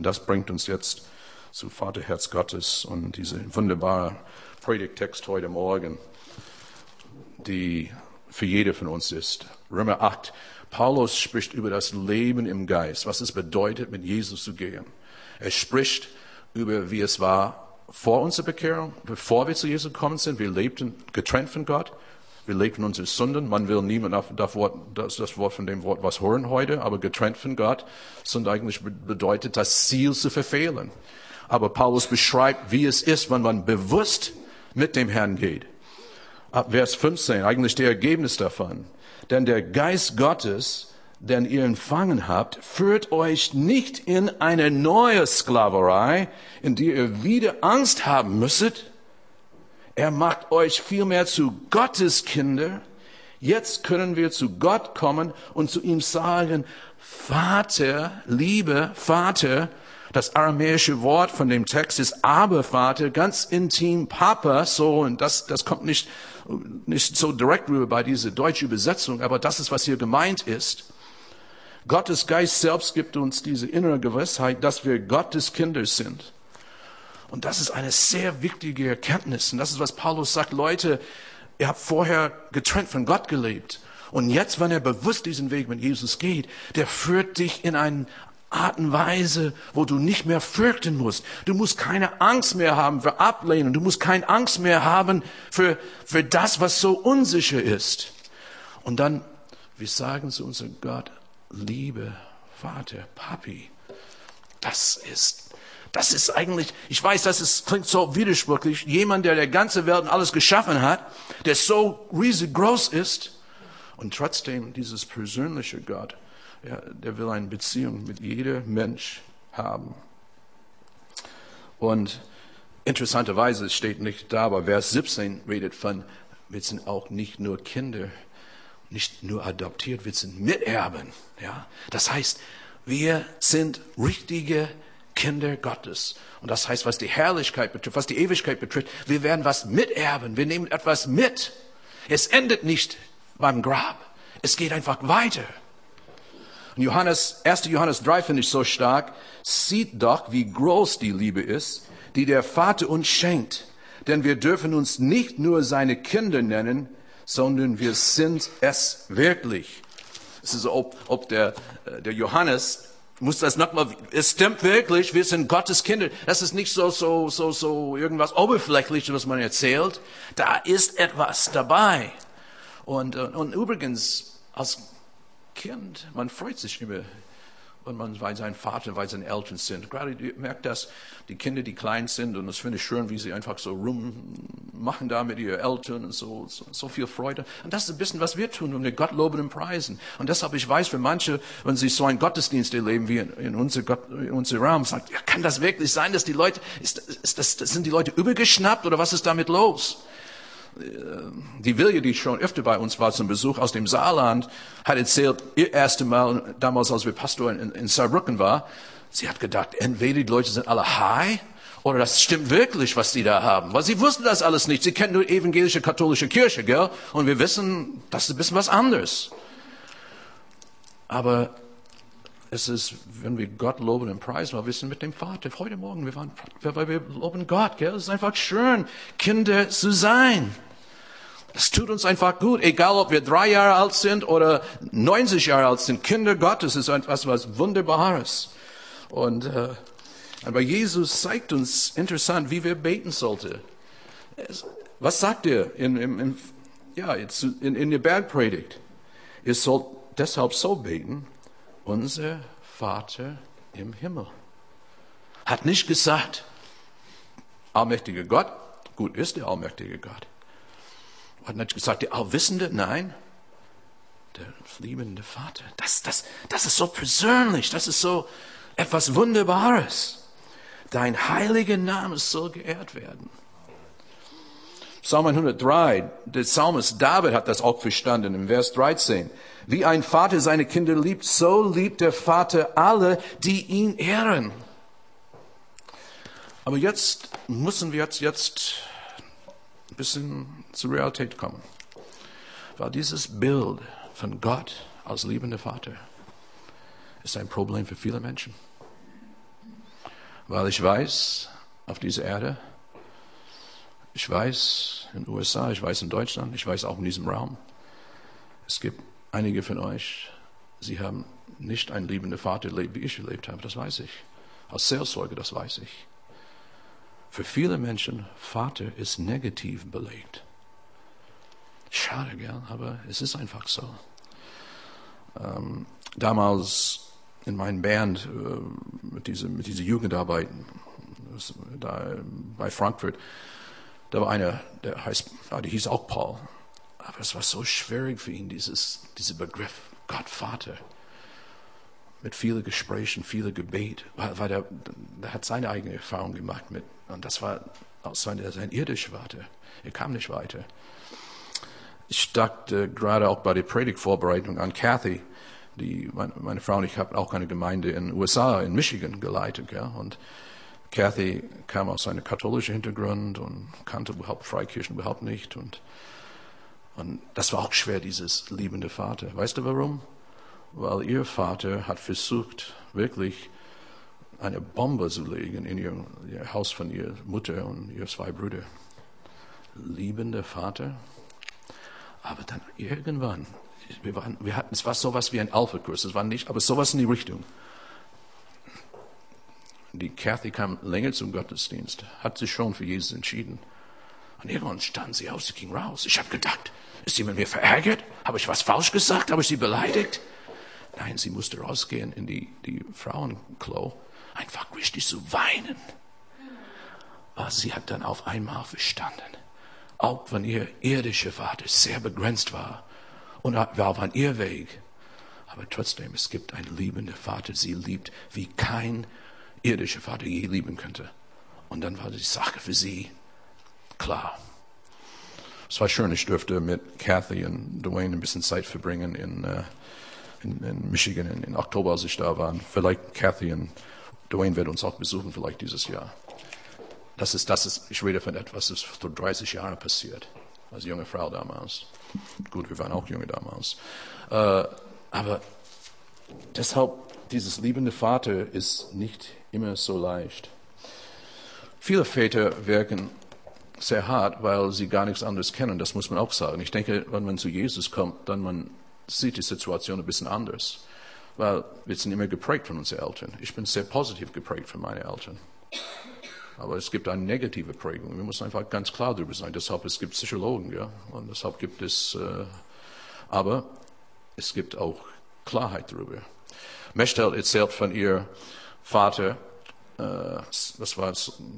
Und das bringt uns jetzt zu Vaterherz Gottes und diese wunderbare Predigtext heute Morgen, die für jede von uns ist. Römer 8. Paulus spricht über das Leben im Geist, was es bedeutet, mit Jesus zu gehen. Er spricht über, wie es war vor unserer Bekehrung, bevor wir zu Jesus gekommen sind. Wir lebten getrennt von Gott. Wir lebten unsere Sünden. Man will niemand auf das Wort, das, das Wort von dem Wort was hören heute, aber getrennt von Gott. Sünde eigentlich bedeutet, das Ziel zu verfehlen. Aber Paulus beschreibt, wie es ist, wenn man bewusst mit dem Herrn geht. Ab Vers 15, eigentlich der Ergebnis davon. Denn der Geist Gottes, den ihr empfangen habt, führt euch nicht in eine neue Sklaverei, in die ihr wieder Angst haben müsstet. Er macht euch vielmehr zu Gottes Kinder. Jetzt können wir zu Gott kommen und zu ihm sagen, Vater, liebe Vater, das aramäische Wort von dem Text ist Abervater, ganz intim Papa, so, und das, das kommt nicht, nicht so direkt rüber bei dieser deutschen Übersetzung, aber das ist, was hier gemeint ist. Gottes Geist selbst gibt uns diese innere Gewissheit, dass wir Gottes Kinder sind. Und das ist eine sehr wichtige Erkenntnis. Und das ist, was Paulus sagt, Leute, ihr habt vorher getrennt von Gott gelebt. Und jetzt, wenn er bewusst diesen Weg mit Jesus geht, der führt dich in einen Art und Weise, wo du nicht mehr fürchten musst. Du musst keine Angst mehr haben für Ablehnen. Du musst keine Angst mehr haben für, für das, was so unsicher ist. Und dann, wir sagen zu unserem Gott, liebe Vater, Papi, das ist, das ist eigentlich, ich weiß, das ist, klingt so widersprüchlich. Jemand, der der ganze Welt und alles geschaffen hat, der so riesig groß ist und trotzdem dieses persönliche Gott ja, der will eine Beziehung mit jedem Mensch haben. Und interessanterweise es steht nicht da, aber Vers 17 redet von, wir sind auch nicht nur Kinder, nicht nur adoptiert, wir sind Miterben. Ja? Das heißt, wir sind richtige Kinder Gottes. Und das heißt, was die Herrlichkeit betrifft, was die Ewigkeit betrifft, wir werden was miterben. Wir nehmen etwas mit. Es endet nicht beim Grab. Es geht einfach weiter. Und Johannes, 1. Johannes 3 finde ich so stark. Sieht doch, wie groß die Liebe ist, die der Vater uns schenkt. Denn wir dürfen uns nicht nur seine Kinder nennen, sondern wir sind es wirklich. Es ist ob, ob der, äh, der Johannes muss das nochmal, es stimmt wirklich, wir sind Gottes Kinder. Das ist nicht so, so, so, so irgendwas Oberflächliches, was man erzählt. Da ist etwas dabei. Und, äh, und übrigens, als Kind, man freut sich immer, wenn man bei seinem Vater, bei seinen Eltern sind. Gerade merkt das, die Kinder, die klein sind, und das finde ich schön, wie sie einfach so rummachen da mit ihren Eltern und so, so, so, viel Freude. Und das ist ein bisschen, was wir tun, um den Gott loben und preisen. Und deshalb, ich weiß, für manche, wenn sie so einen Gottesdienst erleben wie in, in unser, Gott, in unser Raum, sagt, ja, kann das wirklich sein, dass die Leute, ist, ist das, sind die Leute übergeschnappt oder was ist damit los? Die Wilje, die schon öfter bei uns war zum Besuch aus dem Saarland, hat erzählt, ihr erstes Mal, damals als wir Pastor in, in Saarbrücken war, sie hat gedacht, entweder die Leute sind alle high oder das stimmt wirklich, was die da haben. Weil sie wussten das alles nicht. Sie kennen nur evangelische katholische Kirche, gell? Und wir wissen, das ist ein bisschen was anderes. Aber es ist, wenn wir Gott loben und preisen, weil wir sind mit dem Vater. Heute Morgen, wir waren, weil wir loben Gott, gell? Es ist einfach schön, Kinder zu sein. Es tut uns einfach gut, egal ob wir drei Jahre alt sind oder 90 Jahre alt sind. Kinder Gottes ist etwas was Wunderbares. Und äh, aber Jesus zeigt uns interessant, wie wir beten sollten. Was sagt er in, in, in, ja, in, in der Bergpredigt? Ihr sollt deshalb so beten, unser Vater im Himmel. Hat nicht gesagt, allmächtiger Gott, gut ist der allmächtige Gott. Hat nicht gesagt, der Allwissende, nein, der liebende Vater. Das, das, das ist so persönlich, das ist so etwas Wunderbares. Dein heiliger Name soll geehrt werden. Psalm 103, der Psalmist David hat das auch verstanden im Vers 13. Wie ein Vater seine Kinder liebt, so liebt der Vater alle, die ihn ehren. Aber jetzt müssen wir jetzt, jetzt ein bisschen zur Realität kommen. Weil dieses Bild von Gott als liebender Vater ist ein Problem für viele Menschen. Weil ich weiß, auf dieser Erde, ich weiß in den USA, ich weiß in Deutschland, ich weiß auch in diesem Raum, es gibt einige von euch, sie haben nicht einen liebenden Vater erlebt, wie ich erlebt habe, das weiß ich. Als Seelsorge, das weiß ich. Für viele Menschen, Vater ist negativ belegt. Schade, gell? aber es ist einfach so. Ähm, damals in meinem Band äh, mit dieser mit diese Jugendarbeit da, bei Frankfurt, da war einer, der heißt, ja, der hieß auch Paul. Aber es war so schwierig für ihn, dieses, dieser Begriff Gott Vater. Mit vielen Gesprächen, vielen Gebet, weil, weil der, der hat seine eigene Erfahrung gemacht mit, und das war aus seiner, sein irdischer Vater. Er kam nicht weiter. Ich dachte gerade auch bei der Predigtvorbereitung an Kathy, die, meine, Frau und ich haben auch eine Gemeinde in den USA, in Michigan geleitet, ja, und Kathy kam aus einem katholischen Hintergrund und kannte überhaupt Freikirchen überhaupt nicht und, und das war auch schwer, dieses liebende Vater. Weißt du warum? Weil ihr Vater hat versucht, wirklich eine Bombe zu legen in ihr, ihr Haus von ihrer Mutter und ihr zwei Brüder. Liebender Vater. Aber dann irgendwann, wir, waren, wir hatten, es war sowas wie ein Alpha-Kurs, es war nicht, aber sowas in die Richtung. Die Kathy kam länger zum Gottesdienst, hat sich schon für Jesus entschieden. Und irgendwann stand sie auf, sie ging raus. Ich habe gedacht, ist sie mit mir verärgert? Habe ich was falsch gesagt? Habe ich sie beleidigt? Nein, sie musste rausgehen in die, die Frauenklo einfach richtig zu weinen. Aber sie hat dann auf einmal verstanden, auch wenn ihr irdischer Vater sehr begrenzt war und war auf ihr Weg, aber trotzdem, es gibt einen liebenden Vater, sie liebt, wie kein irdischer Vater je lieben könnte. Und dann war die Sache für sie klar. Es war schön, ich durfte mit Kathy und Dwayne ein bisschen Zeit verbringen in, uh, in, in Michigan in, in, Oktober, als ich da war. Vielleicht Kathy und Dwayne wird uns auch besuchen, vielleicht dieses Jahr. Das ist, das ist, ich rede von etwas, das vor 30 Jahren passiert, als junge Frau damals. Gut, wir waren auch junge damals. Äh, aber deshalb, dieses liebende Vater ist nicht immer so leicht. Viele Väter wirken sehr hart, weil sie gar nichts anderes kennen, das muss man auch sagen. Ich denke, wenn man zu Jesus kommt, dann man sieht die Situation ein bisschen anders weil wir sind immer geprägt von unseren Eltern. Ich bin sehr positiv geprägt von meinen Eltern. Aber es gibt eine negative Prägung. Wir müssen einfach ganz klar darüber sein. Deshalb es gibt Psychologen, ja, und deshalb gibt es. Äh, aber es gibt auch Klarheit darüber. Mechtel erzählt von ihr Vater. Äh, das war,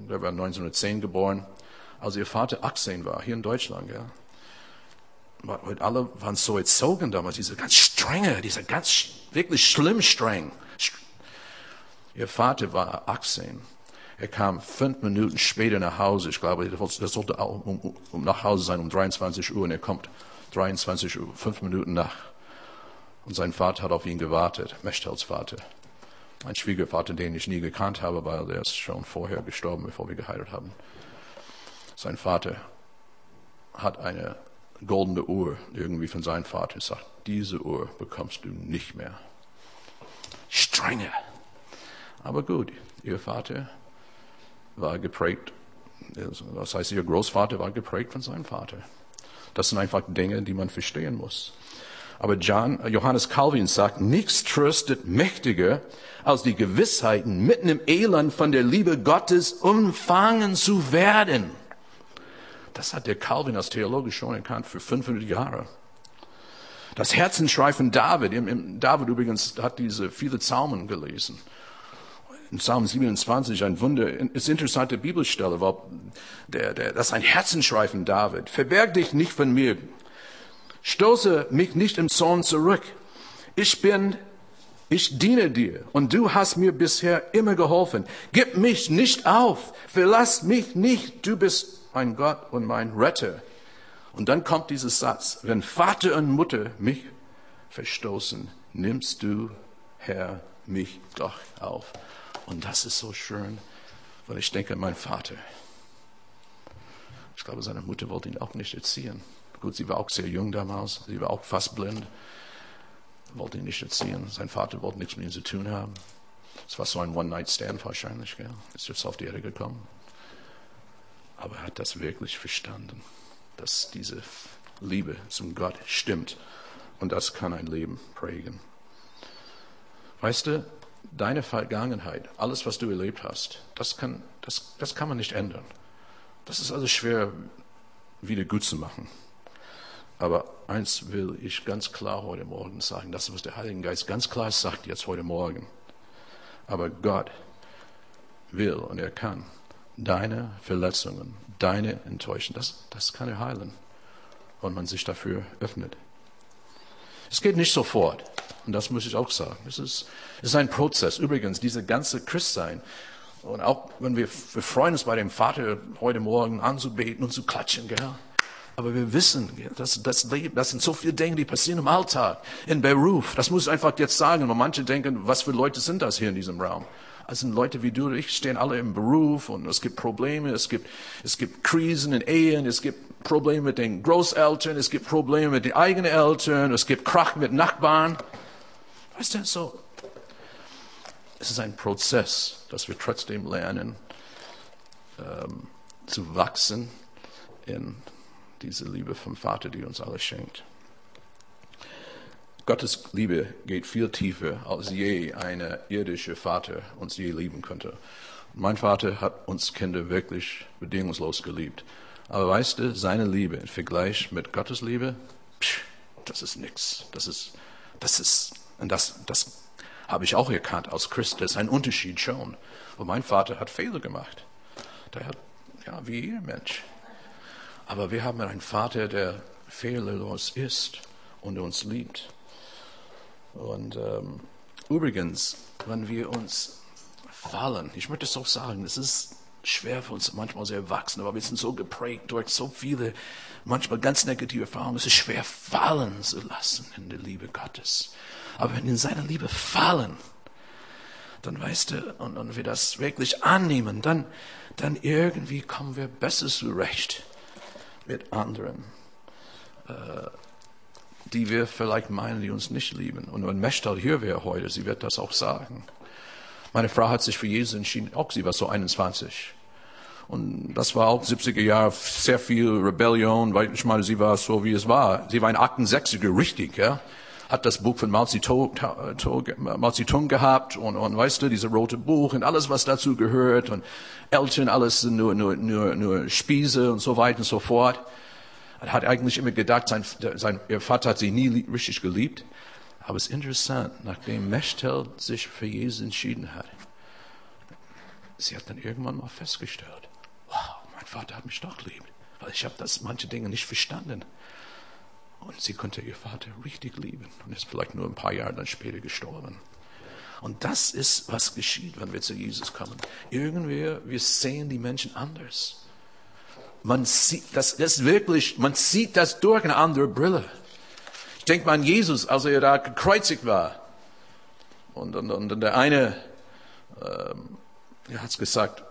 der war 1910 geboren. Als ihr Vater 18 war, hier in Deutschland, ja, alle waren so erzogen damals, diese ganz strenge, diese ganz wirklich schlimm streng. Ihr Vater war 18. Er kam fünf Minuten später nach Hause. Ich glaube, er sollte auch um, um nach Hause sein um 23 Uhr und er kommt 23 Uhr, fünf Minuten nach. Und sein Vater hat auf ihn gewartet, Mechtels Vater. Ein Schwiegervater, den ich nie gekannt habe, weil er ist schon vorher gestorben, bevor wir geheiratet haben. Sein Vater hat eine goldene Uhr irgendwie von seinem Vater und sagt, diese Uhr bekommst du nicht mehr. Strenge. Aber gut, ihr Vater war geprägt, das heißt, ihr Großvater war geprägt von seinem Vater. Das sind einfach Dinge, die man verstehen muss. Aber John, Johannes Calvin sagt, nichts tröstet mächtiger, als die Gewissheiten mitten im Elend von der Liebe Gottes umfangen zu werden. Das hat der Calvin als Theologe schon erkannt für 500 Jahre. Das Herzenschrei von David, David übrigens hat diese viele Psalmen gelesen. In Psalm 27 ein Wunder, ist interessante Bibelstelle, weil der, der, das ist ein Herzenschrei von David. Verberg dich nicht von mir. Stoße mich nicht im Zorn zurück. Ich bin, ich diene dir und du hast mir bisher immer geholfen. Gib mich nicht auf. Verlass mich nicht. Du bist mein Gott und mein Retter. Und dann kommt dieses Satz, wenn Vater und Mutter mich verstoßen, nimmst du, Herr, mich doch auf. Und das ist so schön, weil ich denke an meinen Vater. Ich glaube, seine Mutter wollte ihn auch nicht erziehen. Gut, sie war auch sehr jung damals, sie war auch fast blind, wollte ihn nicht erziehen. Sein Vater wollte nichts mit ihm zu tun haben. Es war so ein One-Night-Stand wahrscheinlich, gell? ist jetzt auf die Erde gekommen. Aber er hat das wirklich verstanden, dass diese Liebe zum Gott stimmt. Und das kann ein Leben prägen. Weißt du, deine Vergangenheit, alles, was du erlebt hast, das kann, das, das kann man nicht ändern. Das ist also schwer wieder gut zu machen. Aber eins will ich ganz klar heute Morgen sagen, das, was der Heilige Geist ganz klar sagt jetzt heute Morgen. Aber Gott will und er kann deine Verletzungen, deine Enttäuschungen, das, das kann er heilen, wenn man sich dafür öffnet. Es geht nicht sofort. Und das muss ich auch sagen. Es ist, es ist ein Prozess. Übrigens, diese ganze Christsein. Und auch wenn wir, wir freuen uns bei dem Vater heute Morgen anzubeten und zu klatschen, gell? Aber wir wissen, dass das Leben, das sind so viele Dinge, die passieren im Alltag, in Beruf. Das muss ich einfach jetzt sagen. Und manche denken, was für Leute sind das hier in diesem Raum? Das sind Leute wie du und ich, stehen alle im Beruf und es gibt Probleme, es gibt, es gibt Krisen in Ehen, es gibt Probleme mit den Großeltern, es gibt Probleme mit den eigenen Eltern, es gibt Krach mit Nachbarn. Weißt du, so, es ist ein Prozess, dass wir trotzdem lernen, ähm, zu wachsen in diese Liebe vom Vater, die uns alles schenkt. Gottes Liebe geht viel tiefer, als je eine irdische Vater uns je lieben könnte. Mein Vater hat uns Kinder wirklich bedingungslos geliebt. Aber weißt du, seine Liebe im Vergleich mit Gottes Liebe, psch, das ist nichts. Das ist, das ist, und das, das habe ich auch erkannt als Christ. Das ist ein Unterschied schon. Und mein Vater hat Fehler gemacht. Der hat, ja, wie jeder Mensch. Aber wir haben einen Vater, der fehlerlos ist und uns liebt. Und ähm, übrigens, wenn wir uns fallen, ich möchte es auch sagen, es ist schwer für uns manchmal sehr wachsen, aber wir sind so geprägt durch so viele, manchmal ganz negative Erfahrungen. Es ist schwer fallen zu lassen in der Liebe Gottes. Aber wenn wir in seiner Liebe fallen, dann weißt du, und, und wir das wirklich annehmen, dann, dann irgendwie kommen wir besser zurecht mit anderen, äh, die wir vielleicht meinen, die uns nicht lieben. Und wenn Mechtal hier wäre heute, sie wird das auch sagen. Meine Frau hat sich für Jesus entschieden, auch sie war so 21. Und das war auch 70er Jahre, sehr viel Rebellion, weil ich meine, sie war so, wie es war. Sie war ein 68er, richtig, ja. Hat das Buch von Mao Zedong, gehabt und, und weißt du, diese rote Buch und alles, was dazu gehört und Eltern, alles nur, nur, nur, nur Spieße und so weiter und so fort. Er hat eigentlich immer gedacht, sein, sein, ihr Vater hat sie nie richtig geliebt. Aber es ist interessant, nachdem Mechtel sich für Jesus entschieden hat, sie hat dann irgendwann mal festgestellt, wow, mein Vater hat mich doch lieb, weil ich habe das manche Dinge nicht verstanden. Und sie konnte ihr Vater richtig lieben und ist vielleicht nur ein paar Jahre dann später gestorben. Und das ist, was geschieht, wenn wir zu Jesus kommen. Irgendwie, wir sehen die Menschen anders. Man sieht das, das wirklich, man sieht das durch eine andere Brille. Ich denke mal an Jesus, als er da gekreuzigt war. Und, und, und der eine, ähm, hat es gesagt,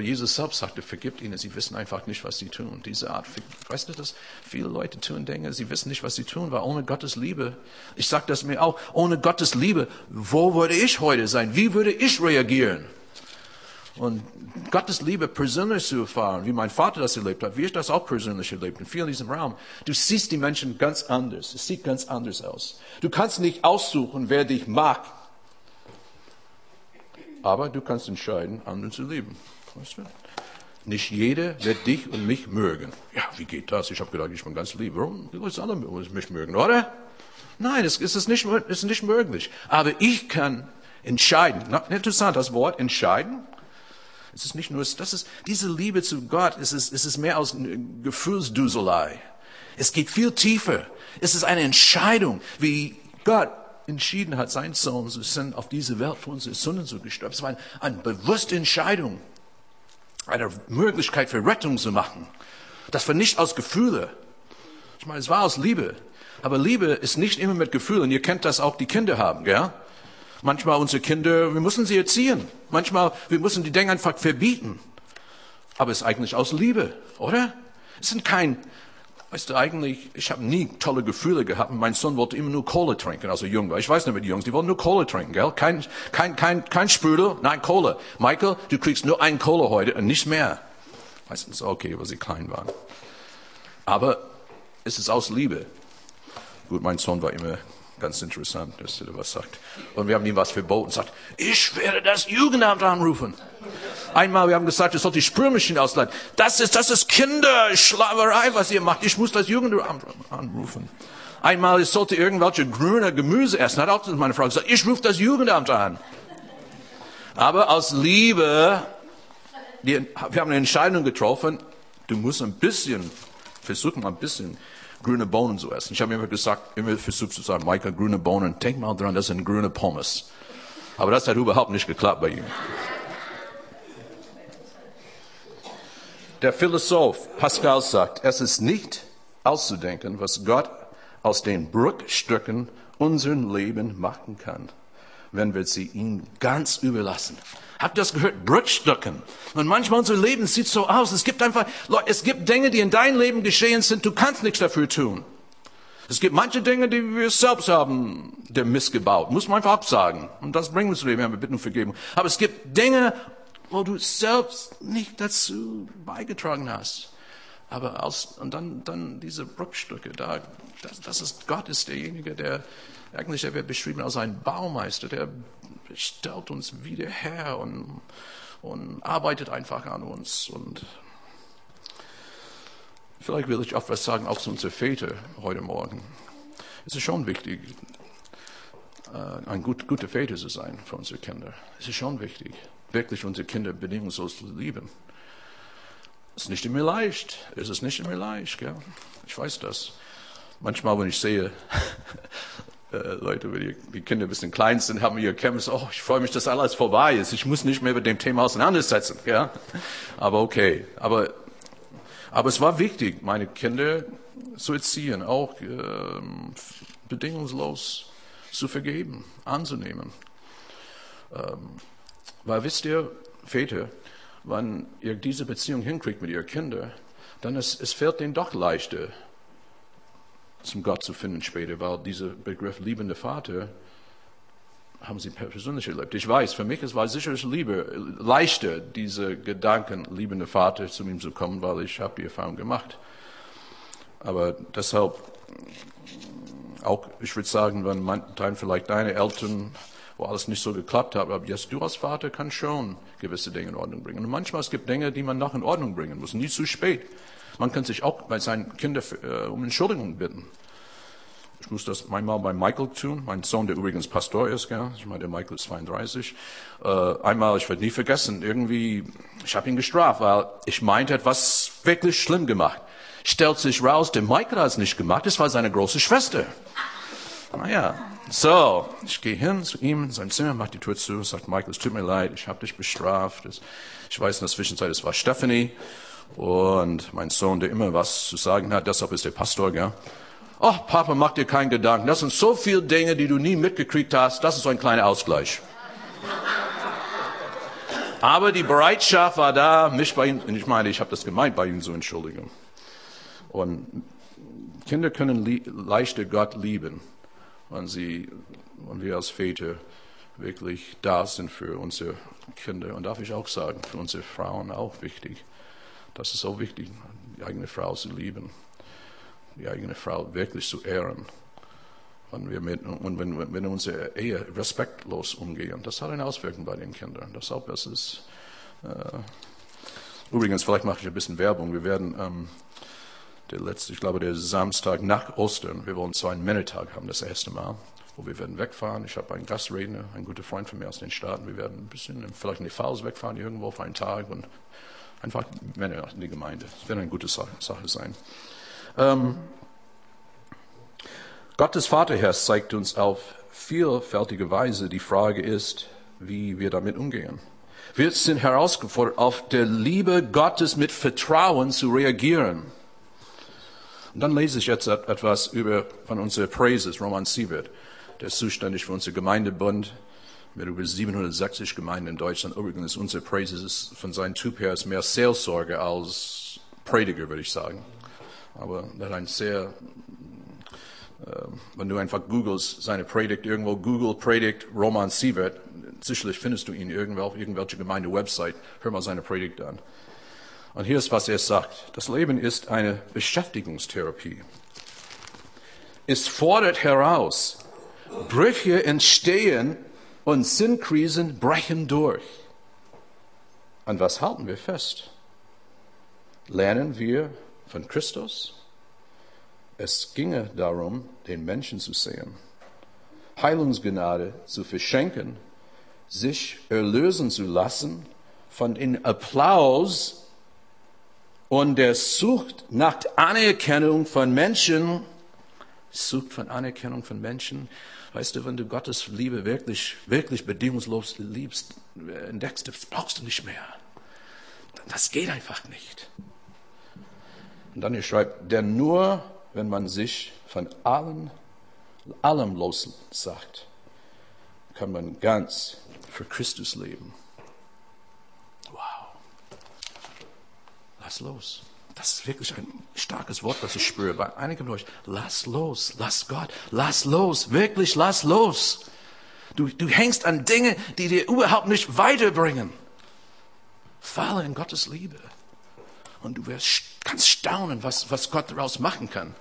Jesus selbst sagte, vergibt ihnen, sie wissen einfach nicht, was sie tun. Diese Art, weißt du dass Viele Leute tun Dinge, sie wissen nicht, was sie tun, weil ohne Gottes Liebe, ich sage das mir auch, ohne Gottes Liebe, wo würde ich heute sein? Wie würde ich reagieren? Und Gottes Liebe persönlich zu erfahren, wie mein Vater das erlebt hat, wie ich das auch persönlich erlebt in vielen diesem Raum. Du siehst die Menschen ganz anders. Es sieht ganz anders aus. Du kannst nicht aussuchen, wer dich mag. Aber du kannst entscheiden, anderen zu lieben. Weißt du? Nicht jeder wird dich und mich mögen. Ja, wie geht das? Ich habe gedacht, ich bin ganz lieb. Warum? Die Leute alle mich mögen, oder? Nein, es ist nicht, es ist nicht möglich. Aber ich kann entscheiden. Interessant, das Wort entscheiden es ist nicht nur, das ist, diese Liebe zu Gott, es ist, es ist mehr als Gefühlsduselei. Es geht viel tiefer. Es ist eine Entscheidung, wie Gott entschieden hat, seinen Sohn zu senden auf diese Welt für unsere Sünden zu gestorben. Es war eine, eine bewusste Entscheidung, eine Möglichkeit für Rettung zu machen. Das war nicht aus Gefühle. Ich meine, es war aus Liebe. Aber Liebe ist nicht immer mit Gefühlen. Ihr kennt das auch, die Kinder haben, gell? Manchmal unsere Kinder, wir müssen sie erziehen. Manchmal, wir müssen die Dinge einfach verbieten. Aber es ist eigentlich aus Liebe, oder? Es sind kein Weißt du, eigentlich, ich habe nie tolle Gefühle gehabt. Mein Sohn wollte immer nur Kohle trinken, als er jung war. Ich weiß nicht, wie die Jungs, die wollen nur Kohle trinken, gell? Kein, kein, kein, kein Sprudel, nein, Kohle. Michael, du kriegst nur ein Kohle heute und nicht mehr. Meistens okay, weil sie klein waren. Aber es ist aus Liebe. Gut, mein Sohn war immer ganz interessant, dass er was sagt. Und wir haben ihm was verboten. Sagt, ich werde das Jugendamt anrufen. Einmal, wir haben gesagt, ihr sollt die Spülmaschine ausleihen. Das ist, das ist Kinderschlaverei, was ihr macht. Ich muss das Jugendamt anrufen. Einmal, ich sollte irgendwelche grüne Gemüse essen. Hat auch meine Frau gesagt, ich rufe das Jugendamt an. Aber aus Liebe, wir haben eine Entscheidung getroffen, du musst ein bisschen, versuchen ein bisschen grüne Bohnen zu essen. Ich habe immer gesagt, immer versucht zu sagen, Michael, grüne Bohnen, denk mal dran, das sind grüne Pommes. Aber das hat überhaupt nicht geklappt bei ihm. Der Philosoph Pascal sagt, es ist nicht auszudenken, was Gott aus den Bruchstücken unseren Leben machen kann, wenn wir sie ihm ganz überlassen. Habt ihr das gehört? Bruchstücken. Und manchmal unser Leben sieht so aus. Es gibt einfach, es gibt Dinge, die in deinem Leben geschehen sind. Du kannst nichts dafür tun. Es gibt manche Dinge, die wir selbst haben, der Mist gebaut. Muss man einfach absagen. Und das wir zu Leben. Wir bitten um Vergebung. Aber es gibt Dinge, wo du selbst nicht dazu beigetragen hast. Aber aus, und dann, dann diese Bruchstücke, da, das, das ist, Gott ist derjenige, der, eigentlich, der wird beschrieben als ein Baumeister, der stellt uns wieder her und, und arbeitet einfach an uns. Und vielleicht will ich auch was sagen, auch zu unseren Vätern heute Morgen. Es ist schon wichtig, äh, ein gut, guter Väter zu sein für unsere Kinder. Es ist schon wichtig, wirklich unsere Kinder bedingungslos zu lieben. Es ist nicht immer leicht. Es ist nicht immer leicht, gell? Ich weiß das. Manchmal, wenn ich sehe, äh, Leute, wenn die, Kinder ein bisschen klein sind, haben ihr Kämpfe, oh, ich freue mich, dass alles vorbei ist. Ich muss nicht mehr mit dem Thema auseinandersetzen, ja? Aber okay. Aber, aber es war wichtig, meine Kinder zu erziehen, auch äh, bedingungslos zu vergeben, anzunehmen. Ähm, weil wisst ihr, Väter, wenn ihr diese Beziehung hinkriegt mit ihren Kindern, dann es, es fällt denen doch leichter, zum Gott zu finden später, weil dieser Begriff liebender Vater haben sie persönlich erlebt. Ich weiß, für mich es war sicherlich lieber, leichter, diese Gedanken, liebender Vater, zu ihm zu kommen, weil ich habe die Erfahrung gemacht. Aber deshalb, auch ich würde sagen, wenn man, dann vielleicht deine Eltern wo alles nicht so geklappt hat. Aber jetzt du als Vater kannst schon gewisse Dinge in Ordnung bringen. Und manchmal es gibt Dinge, die man noch in Ordnung bringen muss, nie zu spät. Man kann sich auch bei seinen Kindern äh, um Entschuldigung bitten. Ich muss das einmal bei Michael tun, mein Sohn, der übrigens Pastor ist, gell? ich meine, der Michael ist 32. Äh, einmal, ich werde nie vergessen, irgendwie, ich habe ihn gestraft, weil ich meinte, etwas wirklich schlimm gemacht. Stellt sich raus, der Michael hat es nicht gemacht, es war seine große Schwester. Naja, so, ich gehe hin zu ihm in sein Zimmer, macht die Tür zu, sagt Michael, es tut mir leid, ich habe dich bestraft. Ich weiß in der Zwischenzeit, es war Stephanie und mein Sohn, der immer was zu sagen hat, deshalb ist der Pastor, gell? Oh, Papa, mach dir keinen Gedanken. Das sind so viele Dinge, die du nie mitgekriegt hast. Das ist so ein kleiner Ausgleich. Aber die Bereitschaft war da, mich bei ihm, ich meine, ich habe das gemeint, bei ihm zu entschuldigen. Und Kinder können leichter Gott lieben wenn, sie, wenn wir als Väter wirklich da sind für unsere Kinder. Und darf ich auch sagen, für unsere Frauen auch wichtig. Das ist auch wichtig, die eigene Frau zu lieben, die eigene Frau wirklich zu ehren. Und, wir mit, und wenn, wenn unsere Ehe respektlos umgehen, das hat eine Auswirkung bei den Kindern. Deshalb ist es. Äh, übrigens, vielleicht mache ich ein bisschen Werbung. Wir werden ähm, der letzte, ich glaube, der Samstag nach Ostern. Wir wollen zwar einen Männertag haben, das erste Mal, wo wir werden wegfahren. Ich habe einen Gastredner, einen guten Freund von mir aus den Staaten. Wir werden ein bisschen, vielleicht in die Faust wegfahren, irgendwo für einen Tag und einfach Männer in die Gemeinde. Das wird eine gute Sache sein. Ähm, Gottes Vaterherz zeigt uns auf vielfältige Weise. Die Frage ist, wie wir damit umgehen. Wir sind herausgefordert, auf der Liebe Gottes mit Vertrauen zu reagieren. Und dann lese ich jetzt etwas über, von unserer Praises, Roman Siebert, der ist zuständig für unser Gemeindebund mit über 760 Gemeinden in Deutschland. Übrigens, unser Praises ist von seinem Typ her mehr Seelsorge als Prediger, würde ich sagen. aber der hat ein sehr, äh, wenn du einfach googelst, seine Predigt irgendwo, Google Predigt Roman Sievert, sicherlich findest du ihn irgendwo auf irgendwelche Gemeinde-Website, hör mal seine Predigt an. Und hier ist, was er sagt. Das Leben ist eine Beschäftigungstherapie. Es fordert heraus. Brüche entstehen und Sinnkrisen brechen durch. An was halten wir fest? Lernen wir von Christus? Es ginge darum, den Menschen zu sehen, Heilungsgnade zu verschenken, sich erlösen zu lassen von dem Applaus und der Sucht nach Anerkennung von Menschen, Sucht von Anerkennung von Menschen. Weißt du, wenn du Gottes Liebe wirklich, wirklich bedingungslos liebst, entdeckst, das brauchst du nicht mehr. Das geht einfach nicht. Und dann schreibt, denn nur wenn man sich von allem, allem lossagt, kann man ganz für Christus leben. Wow. Lass los. Das ist wirklich ein starkes Wort, das ich spüre bei einigen von euch. Lass los, lass Gott, lass los, wirklich lass los. Du, du hängst an Dinge, die dir überhaupt nicht weiterbringen. Falle in Gottes Liebe. Und du wirst ganz staunen, was, was Gott daraus machen kann.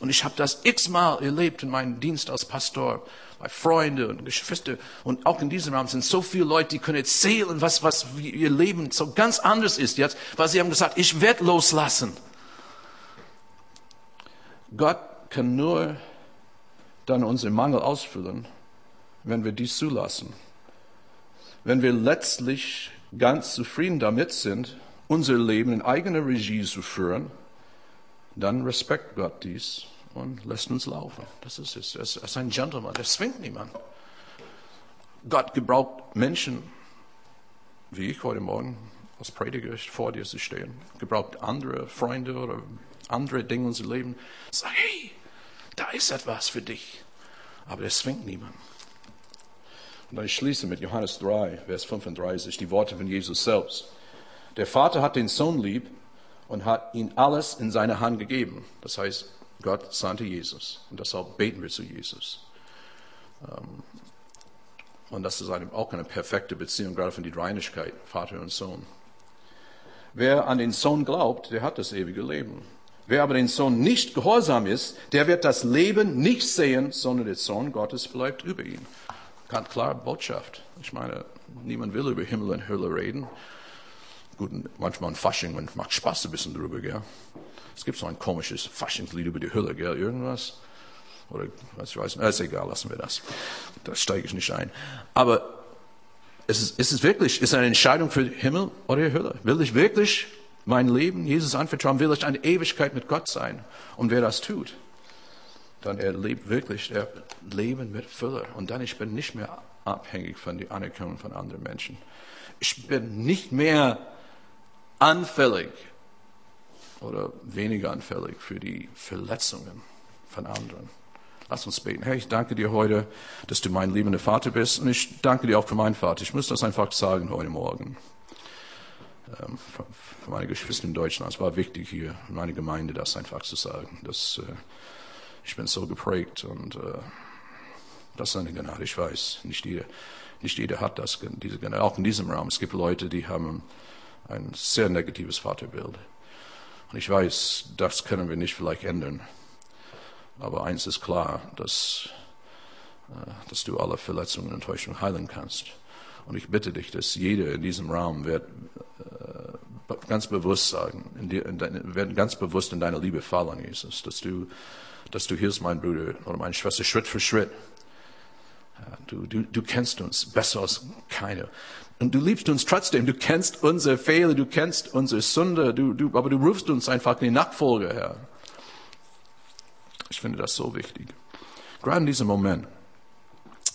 Und ich habe das x-mal erlebt in meinem Dienst als Pastor, bei Freunden und Geschwister. Und auch in diesem Raum sind so viele Leute, die können erzählen, was, was ihr Leben so ganz anders ist jetzt, weil sie haben gesagt, ich werde loslassen. Gott kann nur dann unseren Mangel ausfüllen, wenn wir dies zulassen. Wenn wir letztlich ganz zufrieden damit sind, unser Leben in eigener Regie zu führen, dann respekt Gott dies und lässt uns laufen. Das ist es. Er ist ein Gentleman, er zwingt niemand. Gott gebraucht Menschen, wie ich heute Morgen als Prediger vor dir zu stehen, gebraucht andere Freunde oder andere Dinge in unserem Leben. Sag, hey, da ist etwas für dich. Aber er zwingt niemand. Und dann ich schließe mit Johannes 3, Vers 35, die Worte von Jesus selbst. Der Vater hat den Sohn lieb und hat ihm alles in seine Hand gegeben. Das heißt, Gott sandte Jesus. Und deshalb beten wir zu Jesus. Ähm, und das ist auch eine perfekte Beziehung, gerade von der Reinigkeit, Vater und Sohn. Wer an den Sohn glaubt, der hat das ewige Leben. Wer aber den Sohn nicht gehorsam ist, der wird das Leben nicht sehen, sondern der Sohn Gottes bleibt über ihn. Ganz klare Botschaft. Ich meine, niemand will über Himmel und Hölle reden. Gut, manchmal ein Fasching, man macht Spaß ein bisschen drüber, gell? Es gibt so ein komisches Faschingslied über die Hölle, gell? Irgendwas. Oder was ich weiß nicht. Ist egal, lassen wir das. Da steige ich nicht ein. Aber es ist, es ist wirklich, ist eine Entscheidung für Himmel oder Hölle. Will ich wirklich mein Leben Jesus anvertrauen? Will ich eine Ewigkeit mit Gott sein? Und wer das tut, dann erlebt wirklich der Leben mit Fülle. Und dann ich bin nicht mehr abhängig von der Anerkennung von anderen Menschen. Ich bin nicht mehr anfällig oder weniger anfällig für die Verletzungen von anderen. Lass uns beten. Herr, ich danke dir heute, dass du mein liebender Vater bist und ich danke dir auch für meinen Vater. Ich muss das einfach sagen heute Morgen. Ähm, für meine Geschwister in Deutschland. Es war wichtig hier in meiner Gemeinde, das einfach zu sagen. Das, äh, ich bin so geprägt und äh, das ist eine Gnade. Ich weiß, nicht jeder, nicht jeder hat das, diese Gnade. Auch in diesem Raum. Es gibt Leute, die haben ein sehr negatives Vaterbild. Und ich weiß, das können wir nicht vielleicht ändern. Aber eins ist klar, dass, äh, dass du alle Verletzungen und Enttäuschungen heilen kannst. Und ich bitte dich, dass jeder in diesem Raum wird äh, ganz bewusst sagen, in die, in deine, wird ganz bewusst in deine Liebe fallen, Jesus, dass du, dass du hilfst, mein Bruder oder meine Schwester, Schritt für Schritt. Du, du, du kennst uns besser als keiner. Und du liebst uns trotzdem. Du kennst unsere Fehler, du kennst unsere Sünde, du, du, aber du rufst uns einfach in die Nachfolge her. Ich finde das so wichtig. Gerade in diesem Moment.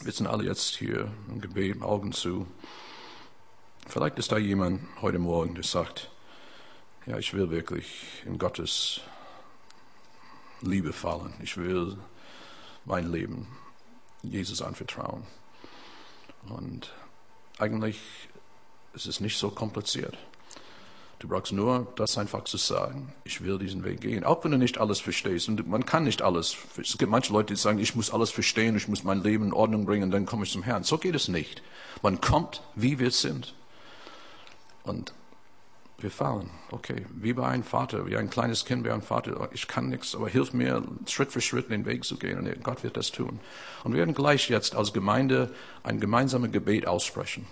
Wir sind alle jetzt hier im Gebet, Augen zu. Vielleicht ist da jemand heute Morgen, der sagt, ja, ich will wirklich in Gottes Liebe fallen. Ich will mein Leben Jesus anvertrauen. Und eigentlich ist es nicht so kompliziert. Du brauchst nur das einfach zu sagen. Ich will diesen Weg gehen. Auch wenn du nicht alles verstehst. Und man kann nicht alles. Es gibt manche Leute, die sagen, ich muss alles verstehen, ich muss mein Leben in Ordnung bringen, dann komme ich zum Herrn. So geht es nicht. Man kommt, wie wir sind. Und wir fallen. Okay, wie bei einem Vater, wie ein kleines Kind bei einem Vater. Ich kann nichts, aber hilf mir, Schritt für Schritt den Weg zu gehen. Und Gott wird das tun. Und wir werden gleich jetzt als Gemeinde ein gemeinsames Gebet aussprechen.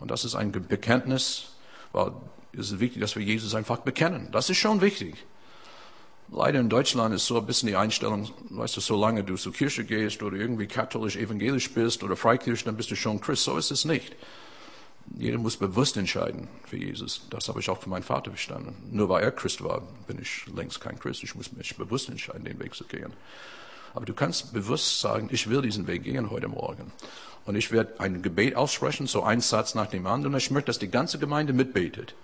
Und das ist ein Bekenntnis, weil es ist wichtig, dass wir Jesus einfach bekennen. Das ist schon wichtig. Leider in Deutschland ist so ein bisschen die Einstellung, weißt du, solange du zur Kirche gehst oder irgendwie katholisch, evangelisch bist oder Freikirche, dann bist du schon Christ. So ist es nicht. Jeder muss bewusst entscheiden für Jesus. Das habe ich auch für meinen Vater verstanden. Nur weil er Christ war, bin ich längst kein Christ. Ich muss mich bewusst entscheiden, den Weg zu gehen. Aber du kannst bewusst sagen, ich will diesen Weg gehen heute Morgen. Und ich werde ein Gebet aussprechen, so ein Satz nach dem anderen. Und ich möchte, dass die ganze Gemeinde mitbetet.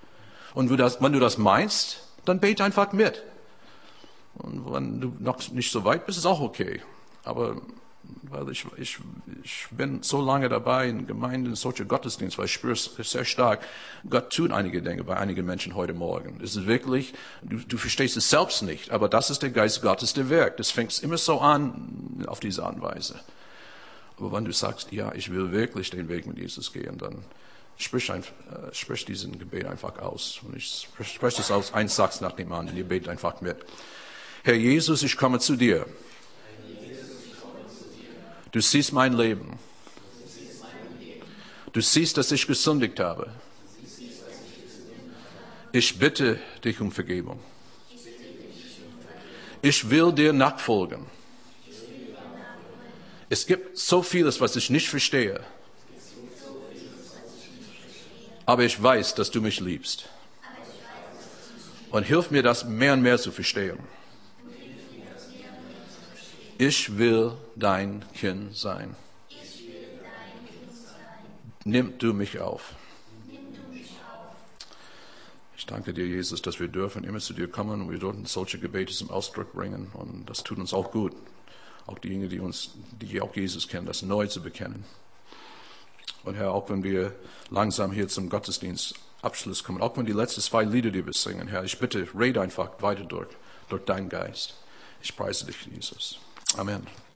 Und wenn du das, meinst, dann bete einfach mit. Und wenn du noch nicht so weit bist, ist auch okay. Aber weil ich, ich, ich bin so lange dabei in Gemeinden, in solche Gottesdienste, weil ich spüre es sehr stark, Gott tut einige Dinge bei einigen Menschen heute Morgen. Es ist wirklich, du, du verstehst es selbst nicht, aber das ist der Geist Gottes, der wirkt. Das fängt immer so an, auf diese Art und Weise. Aber wenn du sagst, ja, ich will wirklich den Weg mit Jesus gehen, dann sprich, ein, äh, sprich diesen Gebet einfach aus. Und ich spreche es aus, ein Satz nach dem anderen, ihr betet einfach mit. Herr Jesus, ich komme zu dir. Du siehst mein Leben. Du siehst, dass ich gesündigt habe. Ich bitte dich um Vergebung. Ich will dir nachfolgen. Es gibt so vieles, was ich nicht verstehe. Aber ich weiß, dass du mich liebst. Und hilf mir, das mehr und mehr zu verstehen. Ich will dein Kind sein. Nimm du mich auf. Ich danke dir, Jesus, dass wir dürfen immer zu dir kommen und wir dürfen solche Gebete zum Ausdruck bringen. Und das tut uns auch gut. Auch diejenigen, die uns, die auch Jesus kennen, das neu zu bekennen. Und Herr, auch wenn wir langsam hier zum Gottesdienst Abschluss kommen, auch wenn die letzten zwei Lieder, die wir singen, Herr, ich bitte, rede einfach weiter durch, durch deinen Geist. Ich preise dich, Jesus. Amen.